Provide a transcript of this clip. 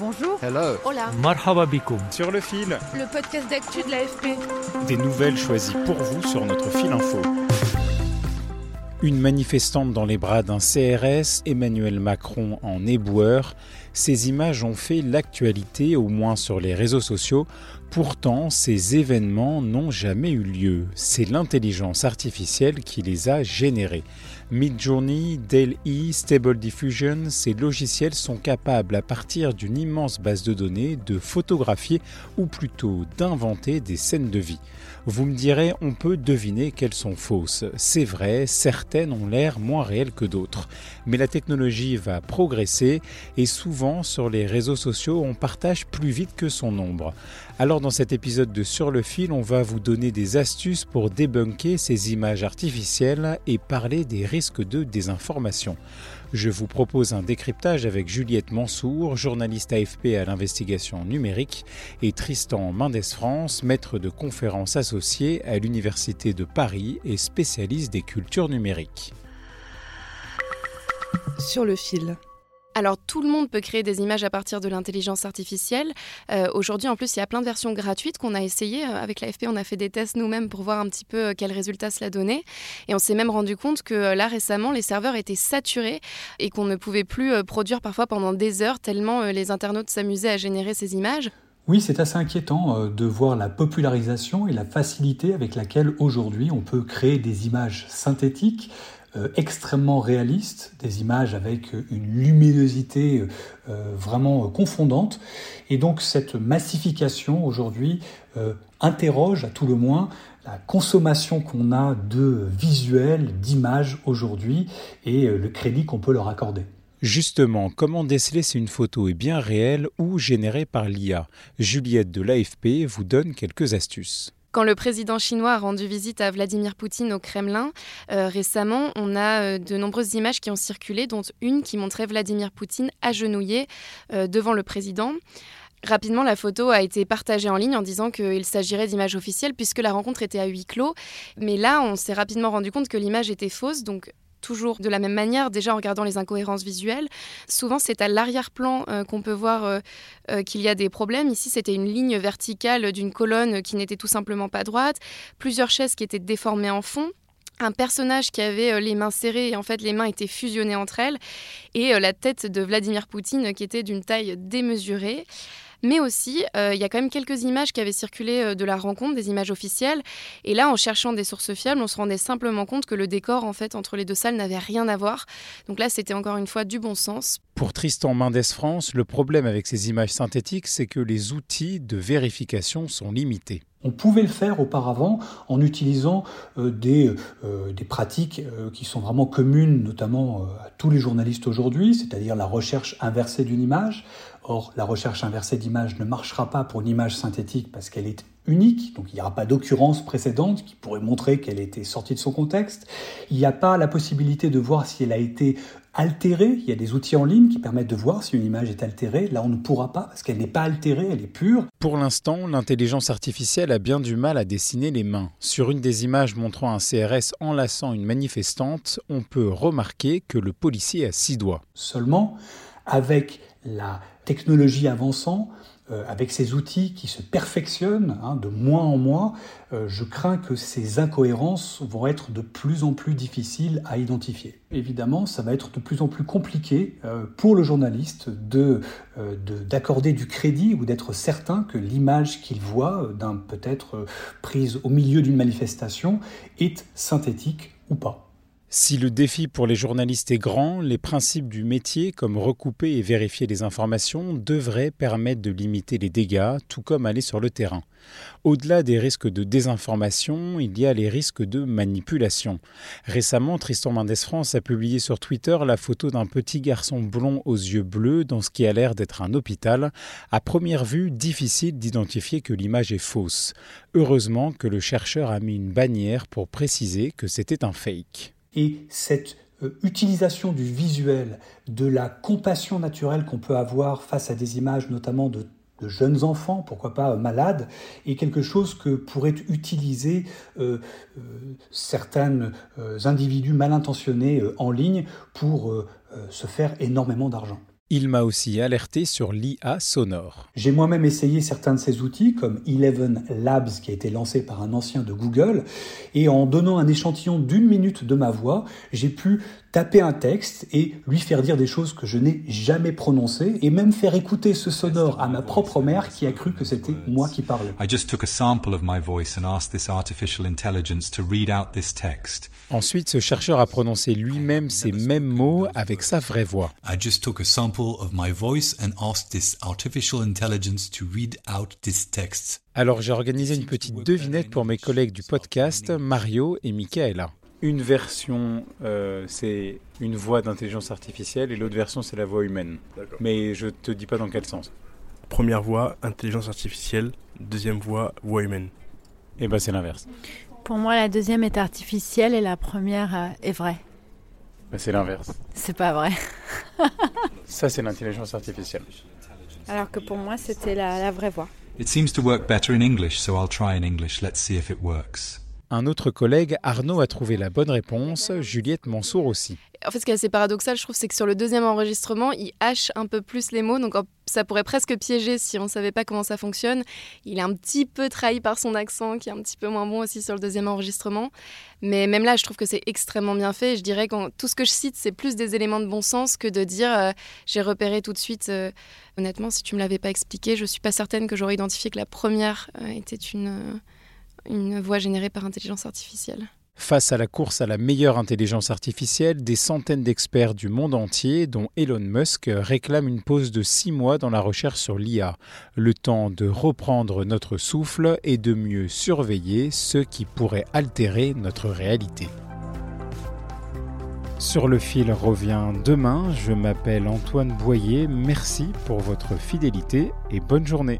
Bonjour. Hello. Hola. Marhaba bikoum. Sur le fil. Le podcast d'actu de l'AFP. Des nouvelles choisies pour vous sur notre fil info. Une manifestante dans les bras d'un CRS, Emmanuel Macron en éboueur. Ces images ont fait l'actualité, au moins sur les réseaux sociaux. Pourtant, ces événements n'ont jamais eu lieu. C'est l'intelligence artificielle qui les a générés. Midjourney, DALL-E, Stable Diffusion, ces logiciels sont capables, à partir d'une immense base de données, de photographier ou plutôt d'inventer des scènes de vie. Vous me direz, on peut deviner qu'elles sont fausses. C'est vrai, certaines ont l'air moins réelles que d'autres. Mais la technologie va progresser et souvent sur les réseaux sociaux, on partage plus vite que son nombre. Alors dans cet épisode de Sur le fil, on va vous donner des astuces pour débunker ces images artificielles et parler des risques de désinformation. Je vous propose un décryptage avec Juliette Mansour, journaliste AFP à l'investigation numérique, et Tristan Mendes France, maître de conférences associé à l'Université de Paris et spécialiste des cultures numériques. Sur le fil. Alors tout le monde peut créer des images à partir de l'intelligence artificielle. Euh, Aujourd'hui, en plus, il y a plein de versions gratuites qu'on a essayées. Euh, avec l'AFP, on a fait des tests nous-mêmes pour voir un petit peu euh, quels résultats cela donnait. Et on s'est même rendu compte que là, récemment, les serveurs étaient saturés et qu'on ne pouvait plus produire parfois pendant des heures tellement les internautes s'amusaient à générer ces images. Oui, c'est assez inquiétant de voir la popularisation et la facilité avec laquelle aujourd'hui on peut créer des images synthétiques extrêmement réalistes, des images avec une luminosité euh, vraiment confondante. Et donc cette massification aujourd'hui euh, interroge à tout le moins la consommation qu'on a de visuels, d'images aujourd'hui et le crédit qu'on peut leur accorder. Justement, comment déceler si une photo est bien réelle ou générée par l'IA Juliette de l'AFP vous donne quelques astuces. Quand le président chinois a rendu visite à Vladimir Poutine au Kremlin, euh, récemment, on a euh, de nombreuses images qui ont circulé, dont une qui montrait Vladimir Poutine agenouillé euh, devant le président. Rapidement, la photo a été partagée en ligne en disant qu'il s'agirait d'images officielles puisque la rencontre était à huis clos. Mais là, on s'est rapidement rendu compte que l'image était fausse. Toujours de la même manière, déjà en regardant les incohérences visuelles. Souvent, c'est à l'arrière-plan euh, qu'on peut voir euh, euh, qu'il y a des problèmes. Ici, c'était une ligne verticale d'une colonne qui n'était tout simplement pas droite, plusieurs chaises qui étaient déformées en fond un personnage qui avait les mains serrées et en fait les mains étaient fusionnées entre elles et la tête de Vladimir Poutine qui était d'une taille démesurée. Mais aussi, euh, il y a quand même quelques images qui avaient circulé euh, de la rencontre, des images officielles. Et là, en cherchant des sources fiables, on se rendait simplement compte que le décor, en fait, entre les deux salles n'avait rien à voir. Donc là, c'était encore une fois du bon sens. Pour Tristan Mendes France, le problème avec ces images synthétiques, c'est que les outils de vérification sont limités. On pouvait le faire auparavant en utilisant euh, des, euh, des, pratiques euh, qui sont vraiment communes, notamment à tous les journalistes aujourd'hui, c'est-à-dire la recherche inversée d'une image. Or, la recherche inversée d'image ne marchera pas pour une image synthétique parce qu'elle est unique, donc il n'y aura pas d'occurrence précédente qui pourrait montrer qu'elle était sortie de son contexte. Il n'y a pas la possibilité de voir si elle a été altérée. Il y a des outils en ligne qui permettent de voir si une image est altérée. Là, on ne pourra pas parce qu'elle n'est pas altérée, elle est pure. Pour l'instant, l'intelligence artificielle a bien du mal à dessiner les mains. Sur une des images montrant un CRS enlaçant une manifestante, on peut remarquer que le policier a six doigts. Seulement, avec la technologie avançant, euh, avec ces outils qui se perfectionnent hein, de mois en mois, euh, je crains que ces incohérences vont être de plus en plus difficiles à identifier. Évidemment, ça va être de plus en plus compliqué euh, pour le journaliste de, d'accorder du crédit ou d'être certain que l'image qu'il voit d'un peut-être prise au milieu d'une manifestation est synthétique ou pas. Si le défi pour les journalistes est grand, les principes du métier, comme recouper et vérifier les informations, devraient permettre de limiter les dégâts, tout comme aller sur le terrain. Au-delà des risques de désinformation, il y a les risques de manipulation. Récemment, Tristan Mendes France a publié sur Twitter la photo d'un petit garçon blond aux yeux bleus dans ce qui a l'air d'être un hôpital. À première vue, difficile d'identifier que l'image est fausse. Heureusement que le chercheur a mis une bannière pour préciser que c'était un fake. Et cette euh, utilisation du visuel, de la compassion naturelle qu'on peut avoir face à des images notamment de, jeunes enfants, pourquoi pas euh, malades, est quelque chose que pourraient utiliser euh, certains individus mal intentionnés en ligne pour se faire énormément d'argent. Il m'a aussi alerté sur l'IA sonore. J'ai moi-même essayé certains de ces outils, comme Eleven Labs, qui a été lancé par un ancien de Google, et en donnant un échantillon d'une minute de ma voix, j'ai pu taper un texte et lui faire dire des choses que je n'ai jamais prononcées, et même faire écouter ce sonore à ma propre mère qui a cru que c'était moi qui parlais. Ensuite, ce chercheur a prononcé lui-même ces mêmes mots avec sa vraie voix. I just took a sample of my voice and asked this artificial intelligence to read out this text. Alors j'ai organisé une petite devinette pour mes collègues du podcast, Mario et Michaela. Une version, euh, c'est une voix d'intelligence artificielle et l'autre version, c'est la voix humaine. Mais je te dis pas dans quel sens. Première voix, intelligence artificielle. Deuxième voix, voix humaine. Et eh ben c'est l'inverse. Pour moi, la deuxième est artificielle et la première euh, est vraie. Ben, c'est l'inverse. C'est pas vrai. Ça, c'est l'intelligence artificielle. Alors que pour moi, c'était la, la vraie voix. It seems to work better in English, so I'll try in English. Let's see if it works. Un autre collègue, Arnaud, a trouvé la bonne réponse, Juliette Mansour aussi. En fait, ce qui est assez paradoxal, je trouve, c'est que sur le deuxième enregistrement, il hache un peu plus les mots, donc ça pourrait presque piéger si on ne savait pas comment ça fonctionne. Il est un petit peu trahi par son accent, qui est un petit peu moins bon aussi sur le deuxième enregistrement. Mais même là, je trouve que c'est extrêmement bien fait. Je dirais que tout ce que je cite, c'est plus des éléments de bon sens que de dire euh, j'ai repéré tout de suite. Euh, honnêtement, si tu me l'avais pas expliqué, je suis pas certaine que j'aurais identifié que la première euh, était une une voix générée par intelligence artificielle. Face à la course à la meilleure intelligence artificielle, des centaines d'experts du monde entier, dont Elon Musk, réclament une pause de six mois dans la recherche sur l'IA, le temps de reprendre notre souffle et de mieux surveiller ceux qui pourraient altérer notre réalité. Sur le fil revient demain, je m'appelle Antoine Boyer, merci pour votre fidélité et bonne journée.